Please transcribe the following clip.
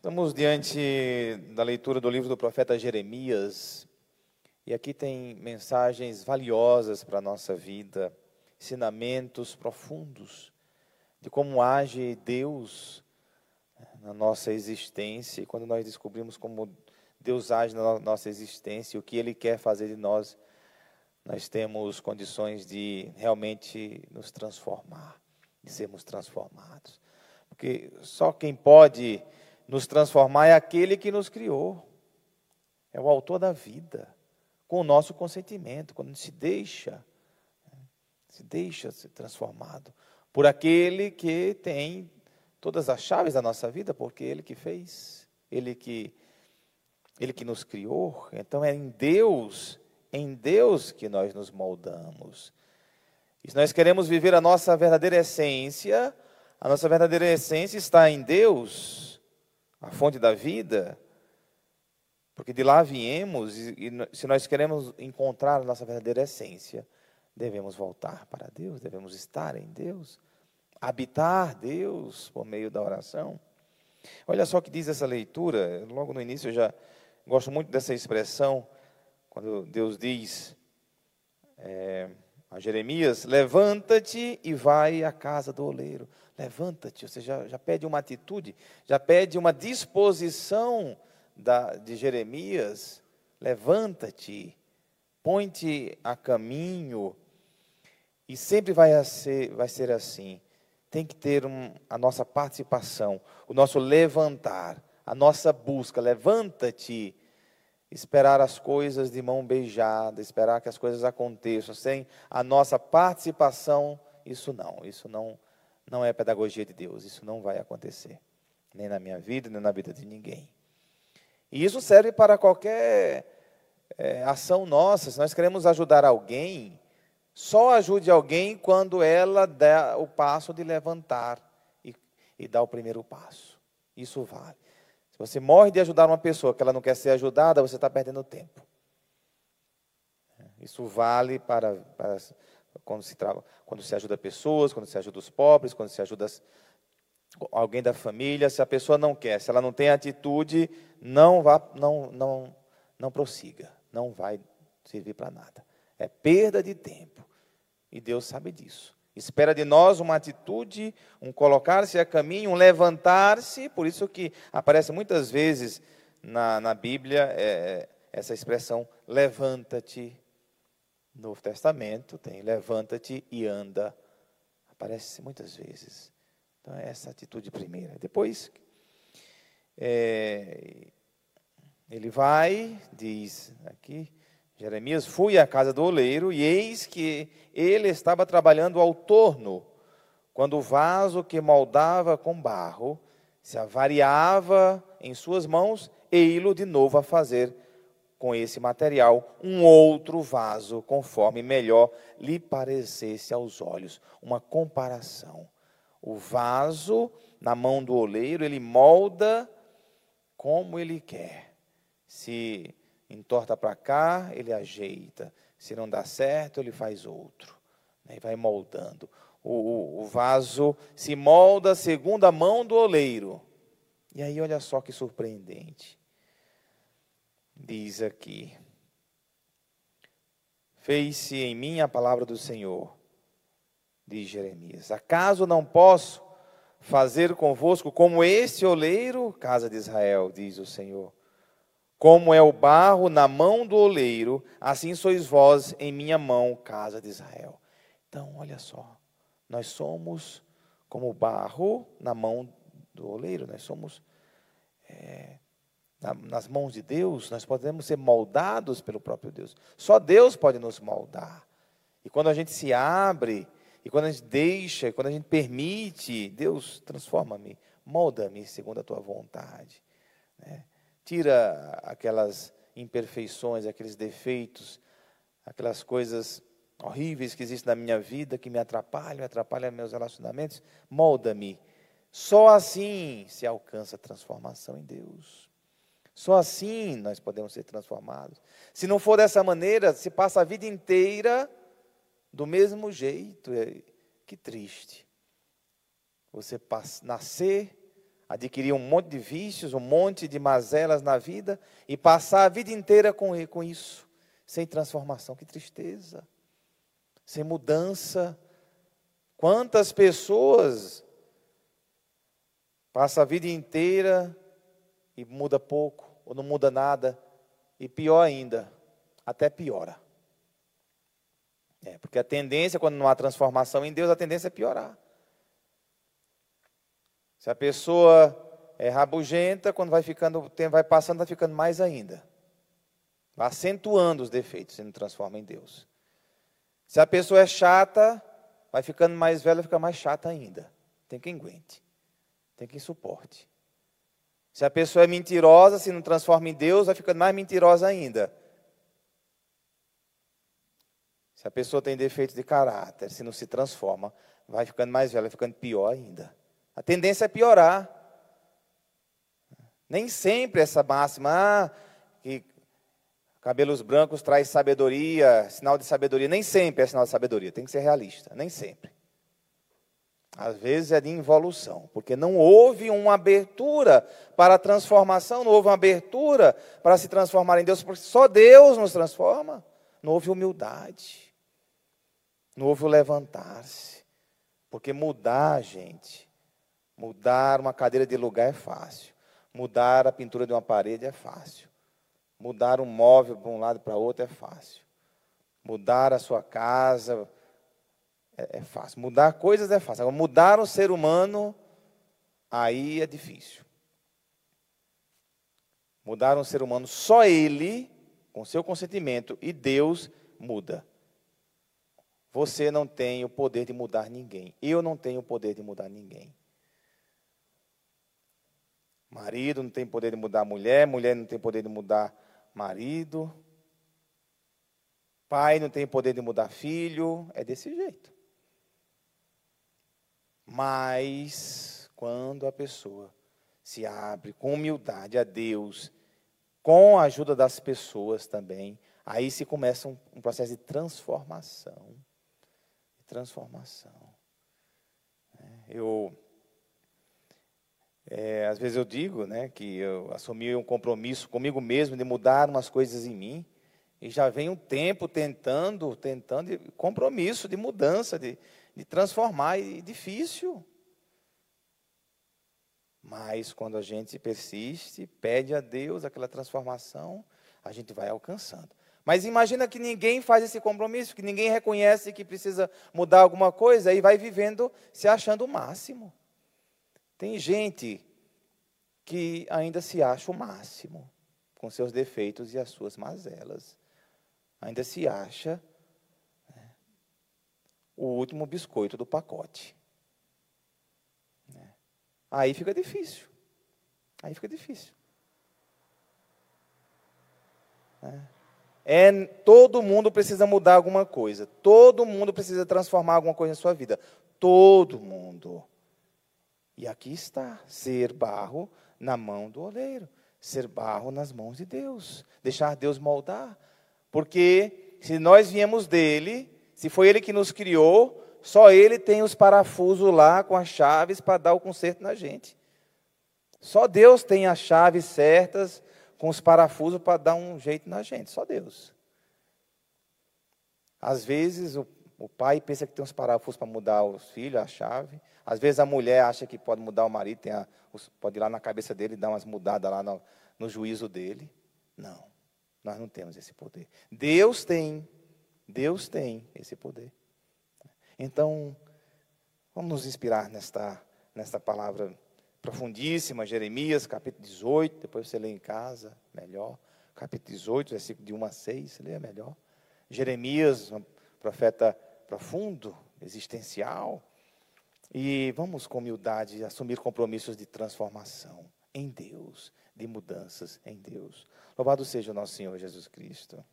Estamos diante da leitura do livro do profeta Jeremias, e aqui tem mensagens valiosas para a nossa vida, ensinamentos profundos de como age Deus na nossa existência, e quando nós descobrimos como Deus age na nossa existência, o que Ele quer fazer de nós, nós temos condições de realmente nos transformar, de sermos transformados. Porque só quem pode nos transformar é aquele que nos criou. É o autor da vida, com o nosso consentimento, quando se deixa, né, se deixa ser transformado por aquele que tem todas as chaves da nossa vida, porque ele que fez, ele que ele que nos criou. Então é em Deus, em Deus que nós nos moldamos. E se nós queremos viver a nossa verdadeira essência, a nossa verdadeira essência está em Deus a fonte da vida, porque de lá viemos e, e se nós queremos encontrar a nossa verdadeira essência, devemos voltar para Deus, devemos estar em Deus, habitar Deus por meio da oração. Olha só o que diz essa leitura, logo no início eu já gosto muito dessa expressão, quando Deus diz é, a Jeremias: Levanta-te e vai à casa do oleiro. Levanta-te, você já, já pede uma atitude, já pede uma disposição da, de Jeremias. Levanta-te, põe-te a caminho. E sempre vai ser, vai ser assim. Tem que ter um, a nossa participação, o nosso levantar, a nossa busca. Levanta-te esperar as coisas de mão beijada, esperar que as coisas aconteçam sem a nossa participação, isso não, isso não não é pedagogia de Deus, isso não vai acontecer, nem na minha vida, nem na vida de ninguém. E isso serve para qualquer é, ação nossa. Se nós queremos ajudar alguém, só ajude alguém quando ela dá o passo de levantar e, e dá o primeiro passo. Isso vale. Você morre de ajudar uma pessoa que ela não quer ser ajudada, você está perdendo tempo. Isso vale para, para quando, se quando se ajuda pessoas, quando se ajuda os pobres, quando se ajuda alguém da família. Se a pessoa não quer, se ela não tem atitude, não vá, não, não, não prossiga, não vai servir para nada. É perda de tempo. E Deus sabe disso. Espera de nós uma atitude, um colocar-se a caminho, um levantar-se. Por isso que aparece muitas vezes na, na Bíblia é, é essa expressão, levanta-te. No Novo Testamento tem levanta-te e anda. Aparece muitas vezes. Então, é essa atitude primeira. Depois, é, ele vai, diz aqui, Jeremias, fui à casa do oleiro e eis que ele estava trabalhando ao torno, quando o vaso que moldava com barro se avariava em suas mãos, ei-lo de novo a fazer com esse material um outro vaso, conforme melhor lhe parecesse aos olhos. Uma comparação. O vaso, na mão do oleiro, ele molda como ele quer. Se entorta para cá, ele ajeita. Se não dá certo, ele faz outro. Né? E vai moldando. O, o, o vaso se molda segundo a mão do oleiro. E aí, olha só que surpreendente. Diz aqui: Fez-se em mim a palavra do Senhor, diz Jeremias. Acaso não posso fazer convosco como este oleiro, casa de Israel, diz o Senhor? Como é o barro na mão do oleiro, assim sois vós em minha mão, casa de Israel. Então, olha só, nós somos como barro na mão do oleiro, nós somos é, na, nas mãos de Deus, nós podemos ser moldados pelo próprio Deus. Só Deus pode nos moldar. E quando a gente se abre, e quando a gente deixa, quando a gente permite, Deus transforma-me, molda-me segundo a tua vontade. Né? tira aquelas imperfeições, aqueles defeitos, aquelas coisas horríveis que existem na minha vida, que me atrapalham, atrapalham meus relacionamentos, molda-me. Só assim se alcança a transformação em Deus. Só assim nós podemos ser transformados. Se não for dessa maneira, se passa a vida inteira do mesmo jeito. É, que triste. Você nascer, adquirir um monte de vícios, um monte de mazelas na vida e passar a vida inteira com, com isso, sem transformação. Que tristeza, sem mudança. Quantas pessoas passam a vida inteira e muda pouco, ou não muda nada, e pior ainda, até piora. É, porque a tendência, quando não há transformação em Deus, a tendência é piorar. Se a pessoa é rabugenta, quando vai ficando, o tempo vai passando, vai ficando mais ainda. Vai acentuando os defeitos e não transforma em Deus. Se a pessoa é chata, vai ficando mais velha, fica mais chata ainda. Tem quem aguente. Tem quem suporte. Se a pessoa é mentirosa, se não transforma em Deus, vai ficando mais mentirosa ainda. Se a pessoa tem defeito de caráter, se não se transforma, vai ficando mais velha, vai ficando pior ainda. A tendência é piorar. Nem sempre essa máxima, ah, que cabelos brancos traz sabedoria, sinal de sabedoria, nem sempre é sinal de sabedoria, tem que ser realista, nem sempre. Às vezes é de involução, porque não houve uma abertura para a transformação, não houve uma abertura para se transformar em Deus, porque só Deus nos transforma. Não houve humildade, não houve o levantar-se, porque mudar, gente, Mudar uma cadeira de lugar é fácil. Mudar a pintura de uma parede é fácil. Mudar um móvel para um lado para outro é fácil. Mudar a sua casa é, é fácil. Mudar coisas é fácil. Agora, mudar o ser humano, aí é difícil. Mudar um ser humano, só ele, com seu consentimento, e Deus muda. Você não tem o poder de mudar ninguém. Eu não tenho o poder de mudar ninguém. Marido não tem poder de mudar mulher, mulher não tem poder de mudar marido. Pai não tem poder de mudar filho, é desse jeito. Mas quando a pessoa se abre com humildade a Deus, com a ajuda das pessoas também, aí se começa um, um processo de transformação. Transformação. É, eu é, às vezes eu digo né, que eu assumi um compromisso comigo mesmo de mudar umas coisas em mim. E já vem um tempo tentando, tentando, compromisso de mudança, de, de transformar, e difícil. Mas quando a gente persiste, pede a Deus aquela transformação, a gente vai alcançando. Mas imagina que ninguém faz esse compromisso, que ninguém reconhece que precisa mudar alguma coisa e vai vivendo se achando o máximo. Tem gente que ainda se acha o máximo, com seus defeitos e as suas mazelas. Ainda se acha o último biscoito do pacote. Né. Aí fica difícil. Aí fica difícil. Né. É, todo mundo precisa mudar alguma coisa. Todo mundo precisa transformar alguma coisa na sua vida. Todo mundo. E aqui está, ser barro na mão do oleiro, ser barro nas mãos de Deus, deixar Deus moldar. Porque se nós viemos dele, se foi ele que nos criou, só ele tem os parafusos lá com as chaves para dar o conserto na gente. Só Deus tem as chaves certas com os parafusos para dar um jeito na gente, só Deus. Às vezes o, o pai pensa que tem uns parafusos para mudar os filhos, a chave. Às vezes a mulher acha que pode mudar o marido, a, pode ir lá na cabeça dele e dar umas mudadas lá no, no juízo dele. Não, nós não temos esse poder. Deus tem, Deus tem esse poder. Então, vamos nos inspirar nesta, nesta palavra profundíssima, Jeremias, capítulo 18, depois você lê em casa, melhor. Capítulo 18, versículo de 1 a 6, você lê melhor. Jeremias, um profeta profundo, existencial, e vamos com humildade assumir compromissos de transformação em Deus, de mudanças em Deus. Louvado seja o nosso Senhor Jesus Cristo.